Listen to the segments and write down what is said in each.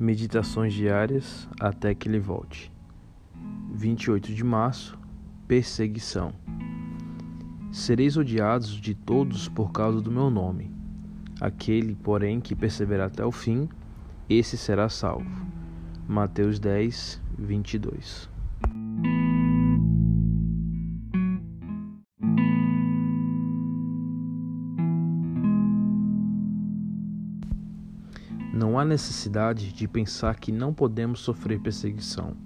Meditações diárias até que ele volte. 28 de março Perseguição. Sereis odiados de todos por causa do meu nome. Aquele, porém, que perseverar até o fim, esse será salvo. Mateus 10, 22. Não há necessidade de pensar que não podemos sofrer perseguição.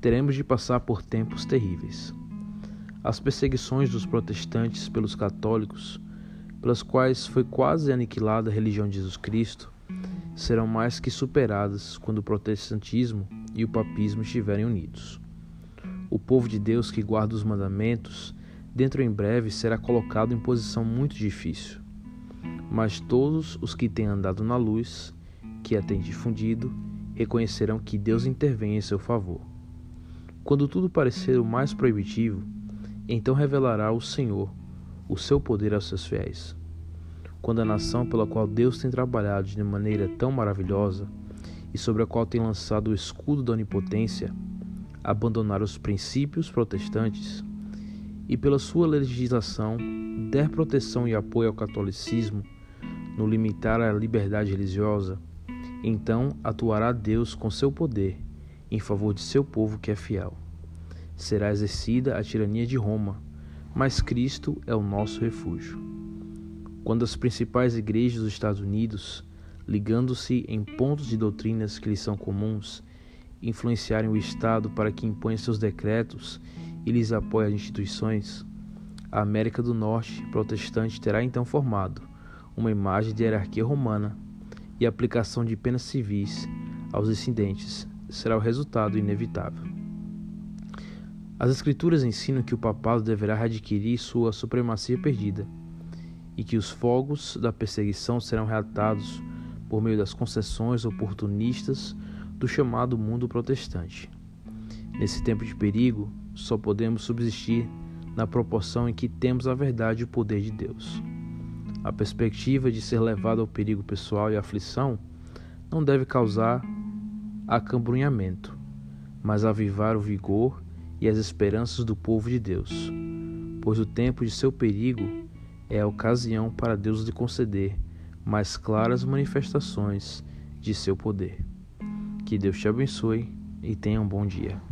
Teremos de passar por tempos terríveis. As perseguições dos protestantes pelos católicos, pelas quais foi quase aniquilada a religião de Jesus Cristo, serão mais que superadas quando o protestantismo e o papismo estiverem unidos. O povo de Deus que guarda os mandamentos, dentro em breve será colocado em posição muito difícil mas todos os que têm andado na luz, que a têm difundido, reconhecerão que Deus intervém em seu favor. Quando tudo parecer o mais proibitivo, então revelará o Senhor o seu poder aos seus fiéis. Quando a nação pela qual Deus tem trabalhado de maneira tão maravilhosa e sobre a qual tem lançado o escudo da onipotência, abandonar os princípios protestantes e pela sua legislação der proteção e apoio ao catolicismo, no limitar a liberdade religiosa, então atuará Deus com seu poder em favor de seu povo que é fiel. Será exercida a tirania de Roma, mas Cristo é o nosso refúgio. Quando as principais igrejas dos Estados Unidos, ligando-se em pontos de doutrinas que lhes são comuns, influenciarem o Estado para que imponha seus decretos e lhes apoie as instituições, a América do Norte protestante terá então formado uma imagem de hierarquia romana e aplicação de penas civis aos incidentes será o resultado inevitável. As Escrituras ensinam que o papado deverá readquirir sua supremacia perdida e que os fogos da perseguição serão reatados por meio das concessões oportunistas do chamado mundo protestante. Nesse tempo de perigo, só podemos subsistir na proporção em que temos a verdade e o poder de Deus. A perspectiva de ser levado ao perigo pessoal e aflição não deve causar acambrunhamento, mas avivar o vigor e as esperanças do povo de Deus, pois o tempo de seu perigo é a ocasião para Deus lhe conceder mais claras manifestações de seu poder. Que Deus te abençoe e tenha um bom dia.